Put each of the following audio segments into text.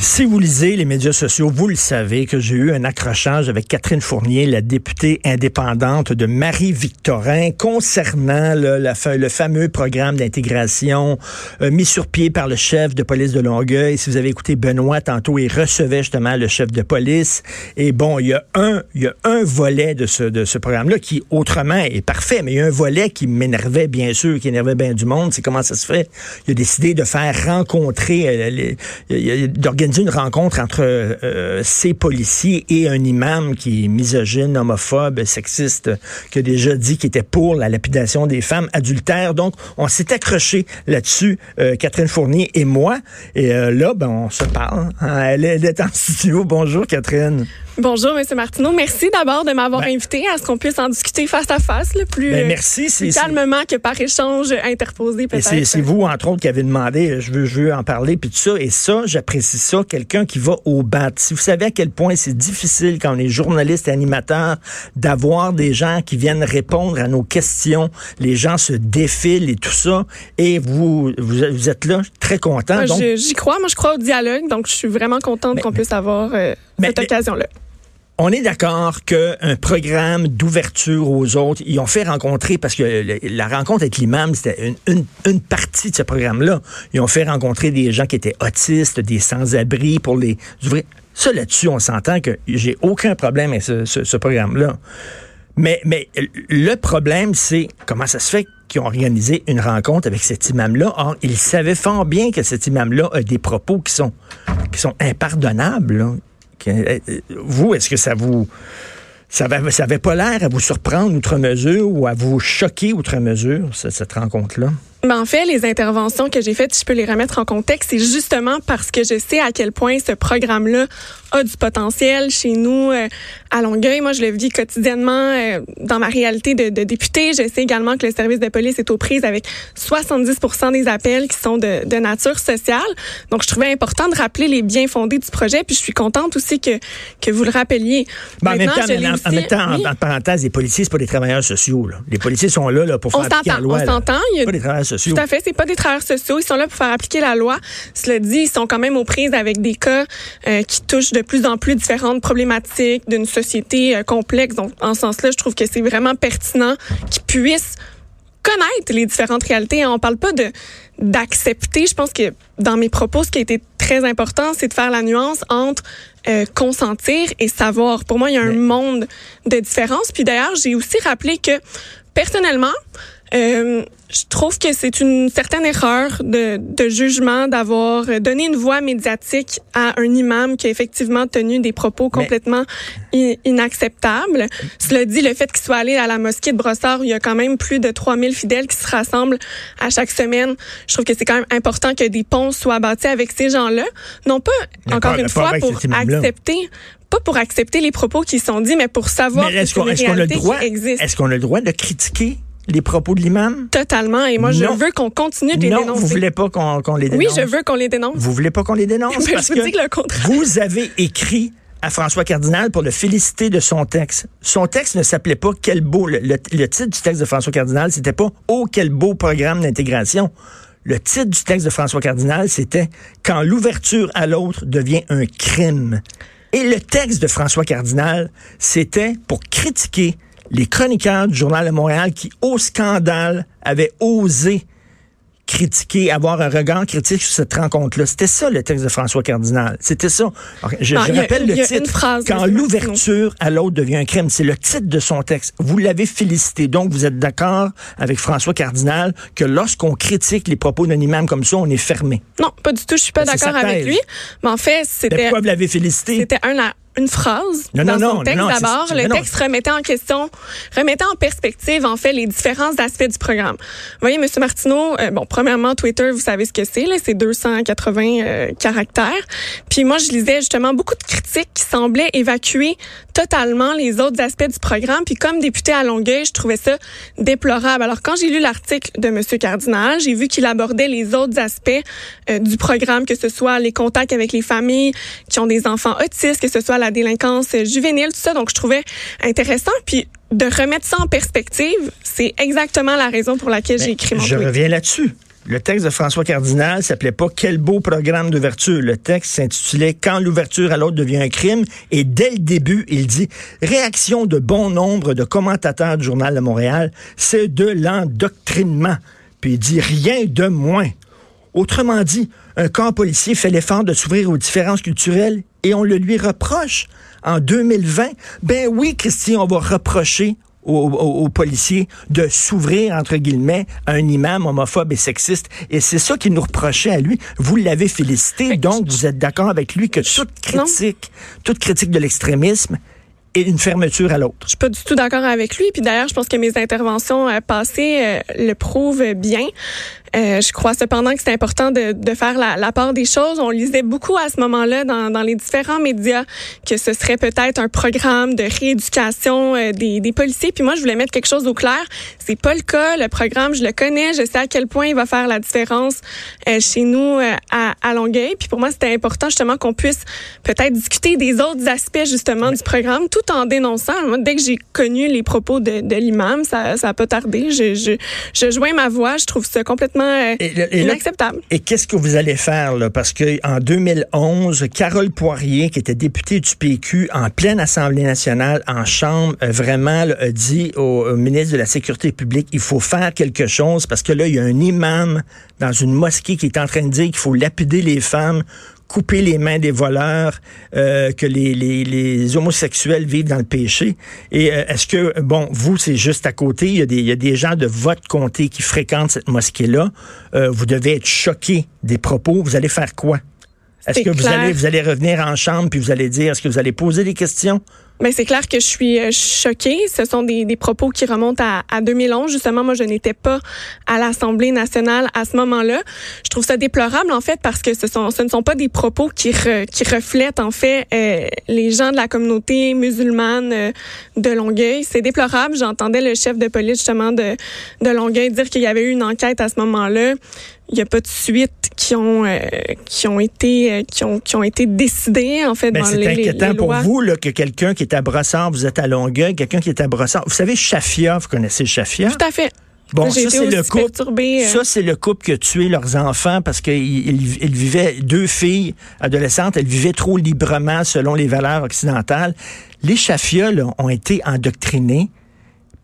Si vous lisez les médias sociaux, vous le savez que j'ai eu un accrochage avec Catherine Fournier, la députée indépendante de Marie-Victorin, concernant le, fameux programme d'intégration euh, mis sur pied par le chef de police de Longueuil. Si vous avez écouté Benoît tantôt, il recevait justement le chef de police. Et bon, il y a un, il y a un volet de ce, de ce programme-là qui, autrement, est parfait, mais il y a un volet qui m'énervait, bien sûr, qui énervait bien du monde. C'est comment ça se fait? Il a décidé de faire rencontrer, euh, d'organiser une rencontre entre euh, ces policiers et un imam qui est misogyne, homophobe, sexiste, qui a déjà dit qu'il était pour la lapidation des femmes adultères. Donc, on s'est accroché là-dessus, euh, Catherine Fournier et moi. Et euh, là, ben, on se parle. hein. Elle, elle est en studio. Bonjour, Catherine. Bonjour, M. Martineau. Merci d'abord de m'avoir Ben- invité à ce qu'on puisse en discuter face à face, le plus, Ben, euh, merci. Plus calmement que par échange interposé, peut-être. c'est vous, entre autres, qui avez demandé, euh, je veux, je veux en parler, puis tout ça. Et ça, j'apprécie ça, quelqu'un qui va au bat. Si vous savez à quel point c'est difficile quand on est journaliste et animateur d'avoir des gens qui viennent répondre à nos questions, les gens se défilent et tout ça, et vous, vous, vous êtes là, très content. Moi, J'y crois, moi je crois au dialogue, donc je suis vraiment contente qu'on puisse avoir euh, cette occasion-là. On est d'accord qu'un programme d'ouverture aux autres, ils ont fait rencontrer, parce que la rencontre avec l'imam, c'était une, une, partie de ce programme-là. Ils ont fait rencontrer des gens qui étaient autistes, des sans-abri pour les ouvrir. Ça, là-dessus, on s'entend que j'ai aucun problème avec ce, ce- programme-là. Mais, mais le problème, c'est comment ça se fait qu'ils ont organisé une rencontre avec cet imam-là. Or, ils savaient fort bien que cet imam-là a des propos qui sont, qui sont impardonnables. Euh, euh, vous, est-ce que ça vous... Ça avait, ça avait pas l'air à vous surprendre outre mesure ou à vous choquer outre mesure, ce- cette rencontre-là? Ben, en fait, les interventions que j'ai faites, si je peux les remettre en contexte, c'est justement parce que je sais à quel point ce programme-là a du potentiel chez nous euh, à Longueuil. Moi, je le vis quotidiennement euh, dans ma réalité de, de députée. Je sais également que le service de police est aux prises avec 70% des appels qui sont de, de nature sociale. Donc, je trouvais important de rappeler les biens fondés du projet. Puis, je suis contente aussi que, que vous le rappeliez. Ben, en, même temps, en- aussi- même temps, en- oui. en parenthèse, les policiers, c'est pas des travailleurs sociaux. Là. Les policiers sont là, là pour faire la loi. on s'entend. Il y a Pas des travailleurs sociaux. Tout à fait, c'est pas des travailleurs sociaux, ils sont là pour faire appliquer la loi. Cela dit, ils sont quand même aux prises avec des cas euh, qui touchent de plus en plus différentes problématiques d'une société euh, complexe. Donc, en ce sens-là, je trouve que c'est vraiment pertinent qu'ils puissent connaître les différentes réalités. On parle pas de d'accepter. Je pense que dans mes propos, ce qui a été très important, c'est de faire la nuance entre euh, consentir et savoir. Pour moi, il y a un Mais- monde de différence. Puis d'ailleurs, j'ai aussi rappelé que personnellement, euh, je trouve que c'est une certaine erreur de, de jugement d'avoir donné une voix médiatique à un imam qui a effectivement tenu des propos Mais- complètement inacceptables. Cela dit, le fait qu'il soit allé à la mosquée de Brossard, où il y a quand même plus de 3000 fidèles qui se rassemblent à chaque semaine, je trouve que c'est quand même important que des ponts soient bâtis avec ces gens-là. Non pas, encore une fois, pour accepter pas pour accepter les propos qui sont dits, mais pour savoir Mais est-ce qu'on a le droit? Est-ce qu'on a le droit de critiquer les propos de l'imam? Totalement. Et moi, je Non. veux qu'on continue de les Non, dénoncer. vous voulez pas qu'on qu'on les oui, dénonce? je veux qu'on les dénonce. Vous voulez pas qu'on les dénonce? Mais parce je vous que dis que le contraire. vous avez écrit à François Cardinal pour le féliciter de son texte. Son texte ne s'appelait pas Quel beau. Le, le- le titre du texte de François Cardinal, c'était pas Oh, quel beau programme d'intégration. Le titre du texte de François Cardinal, c'était Quand l'ouverture à l'autre devient un crime. Et le texte de François Cardinal, c'était pour critiquer les chroniqueurs du Journal de Montréal qui, au scandale, avaient osé critiquer, avoir un regard critique sur cette rencontre-là. C'était ça le texte de François Cardinal. C'était ça. Je, Non, je a- rappelle le a une titre. phrase, Quand l'ouverture à l'autre devient un crime, c'est le titre de son texte. Vous l'avez félicité. Donc, vous êtes d'accord avec François Cardinal que lorsqu'on critique les propos d'un imam comme ça, on est fermé. Non, pas du tout. Je suis pas Ben, d'accord avec lui. Mais en fait, Mais c'était pourquoi vous l'avez félicité? c'était un une phrase non, dans non, son non, texte d'abord. Le texte remettait en question, remettait en perspective, en fait, les différents aspects du programme. Vous voyez, M. Martineau, euh, bon, premièrement, Twitter, vous savez ce que c'est, là, c'est 280 euh, caractères. Puis moi, je lisais justement beaucoup de critiques qui semblaient évacuer totalement les autres aspects du programme. Puis comme député à Longueuil, je trouvais ça déplorable. Alors quand j'ai lu l'article de M. Cardinal, j'ai vu qu'il abordait les autres aspects euh, du programme, que ce soit les contacts avec les familles qui ont des enfants autistes, que ce soit la délinquance euh, juvénile, tout ça. Donc je trouvais intéressant. Puis de remettre ça en perspective, c'est exactement la raison pour laquelle j'ai écrit mon Je tweet. reviens là-dessus. Le texte de François Cardinal s'appelait pas Quel beau programme d'ouverture. Le texte s'intitulait Quand l'ouverture à l'autre devient un crime. Et dès le début, il dit Réaction de bon nombre de commentateurs du Journal de Montréal, c'est de l'endoctrinement. Puis il dit rien de moins. Autrement dit, un camp policier fait l'effort de s'ouvrir aux différences culturelles et on le lui reproche en 2020. Ben oui, Christian, on va reprocher aux, aux- aux policiers de s'ouvrir, entre guillemets, à un imam homophobe et sexiste. Et c'est ça qu'il nous reprochait à lui. Vous l'avez félicité, donc vous êtes d'accord avec lui que toute Non. critique, toute critique de l'extrémisme est une fermeture à l'autre. Je suis pas du tout d'accord avec lui. Puis d'ailleurs, je pense que mes interventions euh, passées euh, le prouvent bien. Euh, je crois cependant que c'est important de, de faire la, la part des choses. On lisait beaucoup à ce moment-là dans, dans les différents médias que ce serait peut-être un programme de rééducation euh, des, des policiers. Puis moi, je voulais mettre quelque chose au clair. C'est pas le cas. Le programme, je le connais. Je sais à quel point il va faire la différence euh, chez nous euh, à, à Longueuil. Puis pour moi, c'était important justement qu'on puisse peut-être discuter des autres aspects justement du programme, tout en dénonçant. Moi, dès que j'ai connu les propos de, de l'imam, ça, ça a pas tardé. Je, je, je joins ma voix. Je trouve ça complètement euh, Et inacceptable. Et qu'est-ce que vous allez faire, là? Parce que en 2011, Carole Poirier, qui était députée du PQ en pleine Assemblée nationale, en Chambre, euh, vraiment là, a dit au, au ministre de la Sécurité publique, il faut faire quelque chose parce que là, il y a un imam dans une mosquée qui est en train de dire qu'il faut lapider les femmes couper les mains des voleurs, euh, que les, les, les homosexuels vivent dans le péché. Et euh, est-ce que, bon, vous, c'est juste à côté, il y, a des, il y a des gens de votre comté qui fréquentent cette mosquée-là. Euh, vous devez être choqué des propos. Vous allez faire quoi? Est-ce que vous allez, vous allez revenir en chambre puis vous allez dire, est-ce que vous allez poser des questions? Mais c'est clair que je suis euh, choquée. Ce sont des, des propos qui remontent à, à 2011. Justement, moi, je n'étais pas à l'Assemblée nationale à ce moment-là. Je trouve ça déplorable, en fait, parce que ce, sont, ce ne sont pas des propos qui, re- qui reflètent, en fait, euh, les gens de la communauté musulmane euh, de Longueuil. C'est déplorable. J'entendais le chef de police, justement, de, de Longueuil dire qu'il y avait eu une enquête à ce moment-là. Il n'y a pas de suite qui ont euh, qui ont été euh, qui ont qui ont été décidées en fait Ben, dans les, inquiétant les pour lois. vous là, que quelqu'un qui est à Brossard, vous êtes à Longueuil, quelqu'un qui est à Brossard. Vous savez, Chafia, vous connaissez Chafia? Tout à fait. Bon, ça, c'est le couple. perturbée, euh. Ça, c'est le couple qui a tué leurs enfants parce qu'ils ils, ils vivaient, deux filles adolescentes, elles vivaient trop librement selon les valeurs occidentales. Les Chafia, là, ont été endoctrinés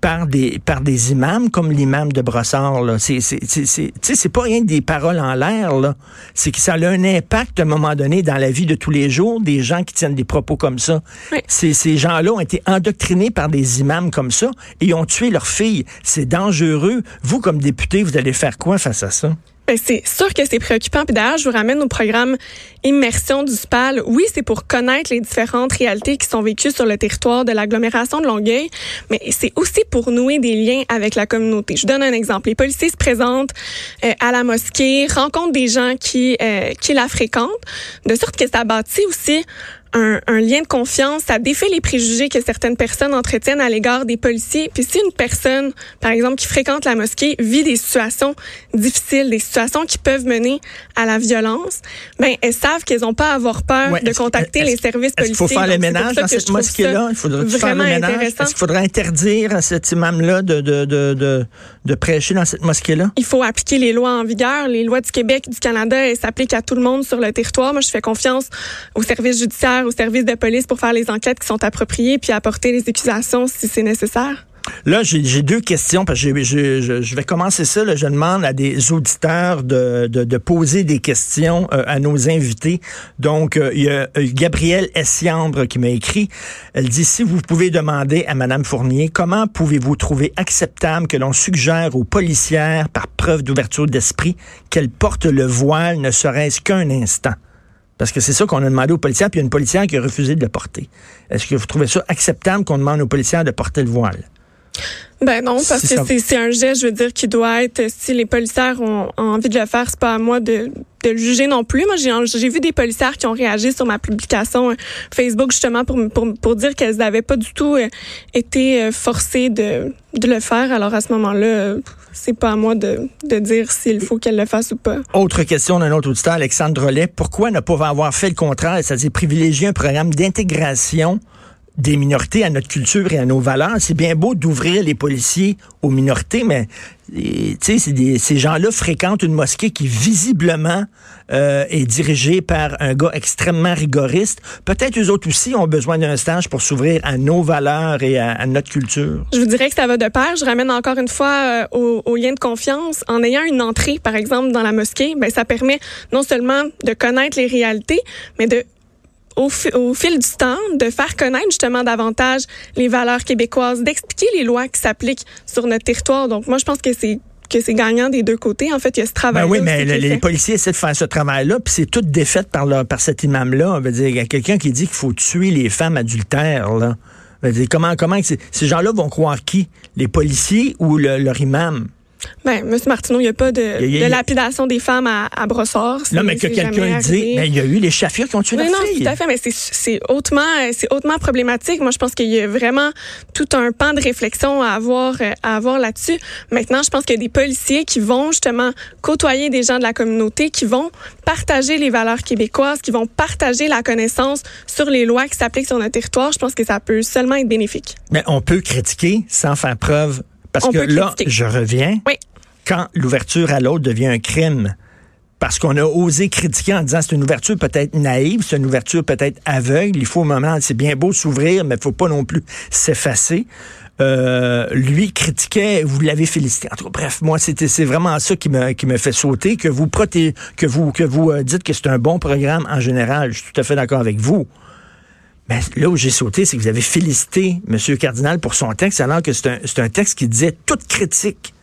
par des, par des imams comme l'imam de Brossard. Là. C'est, c'est, c'est, c'est, tu sais, c'est pas rien que des paroles en l'air. Là. C'est que ça a un impact à un moment donné dans la vie de tous les jours des gens qui tiennent des propos comme ça. Oui. Ces, ces gens-là ont été endoctrinés par des imams comme ça et ont tué leurs filles. C'est dangereux. Vous, comme député, vous allez faire quoi face à ça? Ben, c'est sûr que c'est préoccupant. Puis d'ailleurs, je vous ramène au programme Immersion du SPAL. Oui, c'est pour connaître les différentes réalités qui sont vécues sur le territoire de l'agglomération de Longueuil, mais c'est aussi pour nouer des liens avec la communauté. Je donne un exemple. Les policiers se présentent euh, à la mosquée, rencontrent des gens qui, euh, qui la fréquentent, de sorte que ça bâtit aussi un, un lien de confiance, ça défait les préjugés que certaines personnes entretiennent à l'égard des policiers. Puis si une personne, par exemple, qui fréquente la mosquée, vit des situations difficiles, des situations qui peuvent mener à la violence, ben elles savent qu'elles n'ont pas à avoir peur Ouais, de contacter les services policiers. faut faire le Donc, c'est pour ménage ça dans cette mosquée-là? Il faudrait faire le ménage? Est-ce qu'il faudrait interdire à cet imam-là de, de, de, de, de prêcher dans cette mosquée-là? Il faut appliquer les lois en vigueur. Les lois du Québec, du Canada, elles s'appliquent à tout le monde sur le territoire. Moi, je fais confiance aux services judiciaires, aux services de police pour faire les enquêtes qui sont appropriées puis apporter les accusations si c'est nécessaire? Là, j'ai deux questions parce que je, vais commencer ça. je demande à des auditeurs de poser des questions euh, à nos invités. Donc, euh, il y a euh, Gabrielle Essiambre qui m'a écrit. Elle dit, si vous pouvez demander à Madame Fournier, comment pouvez-vous trouver acceptable que l'on suggère aux policières, par preuve d'ouverture d'esprit, qu'elles portent le voile, ne serait-ce qu'un instant? Parce que c'est ça qu'on a demandé aux policiers, puis il y a une policière qui a refusé de le porter. Est-ce que vous trouvez ça acceptable qu'on demande aux policiers de porter le voile? Ben non, parce que c'est un geste, je veux dire, qui doit être, si les policières ont, envie de le faire, c'est pas à moi de, de le juger non plus. Moi, j'ai vu des policières qui ont réagi sur ma publication euh, Facebook justement pour, pour, pour dire qu'elles n'avaient pas du tout euh, été euh, forcées de, de le faire. Alors à ce moment-là, c'est pas à moi de, de dire s'il faut qu'elle le fasse ou pas. Autre question d'un autre auditeur, Alexandre Drolet. Pourquoi ne pas avoir fait le contraire, c'est-à-dire privilégier un programme d'intégration des minorités à notre culture et à nos valeurs. C'est bien beau d'ouvrir les policiers aux minorités, mais ces gens-là fréquentent une mosquée qui visiblement euh, est dirigée par un gars extrêmement rigoriste. Peut-être eux autres aussi ont besoin d'un stage pour s'ouvrir à nos valeurs et à, notre culture. Je vous dirais que ça va de pair. Je ramène encore une fois euh, au, au, lien de confiance. En ayant une entrée, par exemple, dans la mosquée, ben, ça permet non seulement de connaître les réalités, mais de au, fil du temps, de faire connaître justement davantage les valeurs québécoises, d'expliquer les lois qui s'appliquent sur notre territoire. Donc, moi, je pense que c'est que c'est gagnant des deux côtés. En fait, il y a ce travail. Ben oui, mais les policiers essaient de faire ce travail-là, puis c'est toute défaite par, par cet imam-là. On veut dire, il y a quelqu'un qui dit qu'il faut tuer les femmes adultères. Là. Dire, comment, comment ces gens-là vont croire qui? Les policiers ou leur imam? Ben, M. Martineau, il n'y a pas de, lapidation des femmes à, à Brossard. Non, mais que quelqu'un dit, mais il y a eu les chafirs qui ont tué la non, fille. Non, tout à fait, mais c'est hautement, c'est hautement problématique. Moi, je pense qu'il y a vraiment tout un pan de réflexion à avoir, à avoir là-dessus. Maintenant, je pense qu'il y a des policiers qui vont justement côtoyer des gens de la communauté, qui vont partager les valeurs québécoises, qui vont partager la connaissance sur les lois qui s'appliquent sur notre territoire. Je pense que ça peut seulement être bénéfique. Mais on peut critiquer sans faire preuve parce que là, je reviens. Oui. Quand l'ouverture à l'autre devient un crime, parce qu'on a osé critiquer en disant c'est une ouverture peut-être naïve, c'est une ouverture peut-être aveugle, il faut au moment, c'est bien beau s'ouvrir, mais il faut pas non plus s'effacer. Euh, lui critiquait, vous l'avez félicité. En tout cas, bref, moi, c'était c'est vraiment ça qui me qui me fait sauter que vous protégez, que vous que vous euh, dites que c'est un bon programme en général. Je suis tout à fait d'accord avec vous. Mais là où j'ai sauté, c'est que vous avez félicité M. Cardinal pour son texte, alors que c'est un, un, texte qui disait toute critique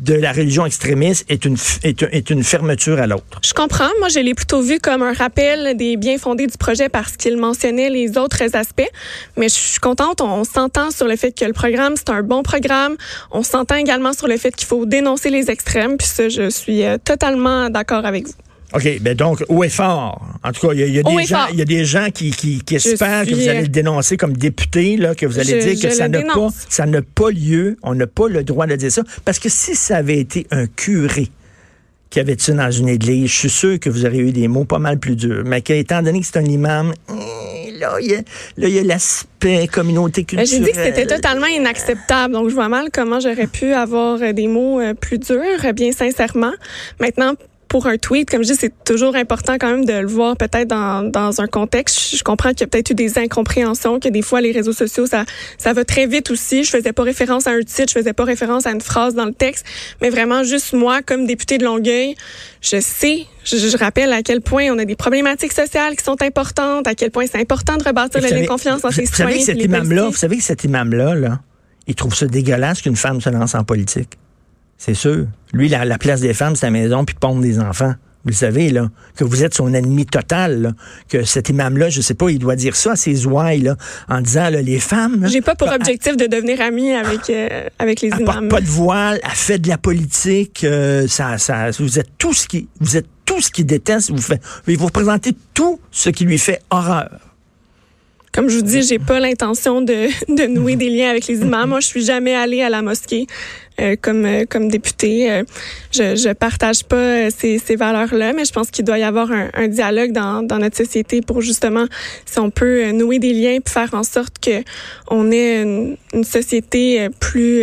de la religion extrémiste est une, est, est une fermeture à l'autre. Je comprends. Moi, je l'ai plutôt vu comme un rappel des biens fondés du projet parce qu'il mentionnait les autres aspects. Mais je suis contente. On s'entend sur le fait que le programme, c'est un bon programme. On s'entend également sur le fait qu'il faut dénoncer les extrêmes. Puis ça, je suis euh, totalement d'accord avec vous. OK, ben donc, où est fort? En tout cas, il y, a, des gens, il y a des gens qui, qui, qui espèrent que vous allez le dénoncer comme député, là, que vous allez dire que ça n'a pas, ça n'a pas lieu, on n'a pas le droit de dire ça. Parce que si ça avait été un curé qui avait ça dans une église, je suis sûr que vous auriez eu des mots pas mal plus durs. Mais étant donné que c'est un imam, eh, là, il y a, l'aspect communauté culturelle. J'ai dit que c'était totalement inacceptable. Donc, je vois mal comment j'aurais pu avoir des mots euh, plus durs, bien sincèrement. Maintenant, pour un tweet, comme je dis, c'est toujours important quand même de le voir peut-être dans, dans un contexte. Je comprends qu'il y a peut-être eu des incompréhensions, que des fois les réseaux sociaux, ça, ça va très vite aussi. Je faisais pas référence à un titre, je faisais pas référence à une phrase dans le texte, mais vraiment juste moi, comme députée de Longueuil, je sais, je, rappelle à quel point on a des problématiques sociales qui sont importantes, à quel point c'est important de rebâtir la confiance dans ses citoyens. Savez cet imam-là, vous savez que cet imam-là, là, il trouve ça dégueulasse qu'une femme se lance en politique. C'est sûr. Lui, la, la place des femmes, c'est la maison, puis pondre des enfants. Vous le savez, là, que vous êtes son ennemi total, que cet imam-là, je sais pas, il doit dire ça à ses ouailles, là, en disant, là, les femmes... J'ai pas pour objectif de devenir ami avec, euh, avec les elle imams. pas de voile, elle fait de la politique, euh, ça, ça, vous êtes tout ce qui, vous êtes tout ce qui déteste, vous fait, vous représentez tout ce qui lui fait horreur. Comme je vous dis, j'ai pas l'intention de, de nouer des liens avec les imams. Moi, je suis jamais allée à la mosquée euh, comme euh, comme députée. Euh, je je partage pas ces, ces valeurs-là, mais je pense qu'il doit y avoir un, un, dialogue dans, dans notre société pour justement si on peut nouer des liens et faire en sorte que on ait une, une société plus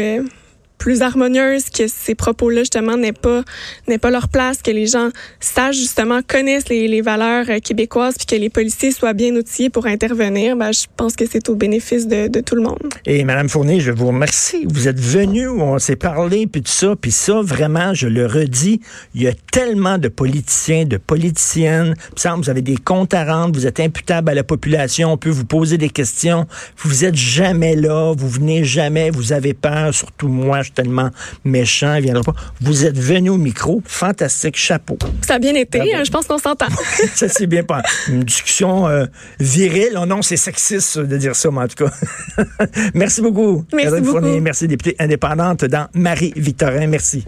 plus harmonieuse, que ces propos-là justement n'aient pas n'aient pas leur place, que les gens sachent justement connaissent les, les valeurs euh, québécoises, puis que les policiers soient bien outillés pour intervenir. Ben, je pense que c'est au bénéfice de, tout le monde. Et Madame Fournier, je vous remercie. Vous êtes venue, on s'est parlé, puis tout ça, puis ça vraiment, je le redis, il y a tellement de politiciens, de politiciennes. Il vous avez des comptes à rendre, vous êtes imputable à la population, on peut vous poser des questions. Vous êtes jamais là, vous venez jamais, vous avez peur, surtout moi suis tellement méchant, il viendra pas. Vous êtes venu au micro, fantastique, chapeau. Ça a bien été, hein, je pense qu'on s'entend. ça c'est bien pas une discussion euh, virile. Oh non, c'est sexiste de dire ça, mais en tout cas. merci beaucoup. Merci beaucoup. Fournier, merci, députée indépendante dans Marie-Victorin. Merci.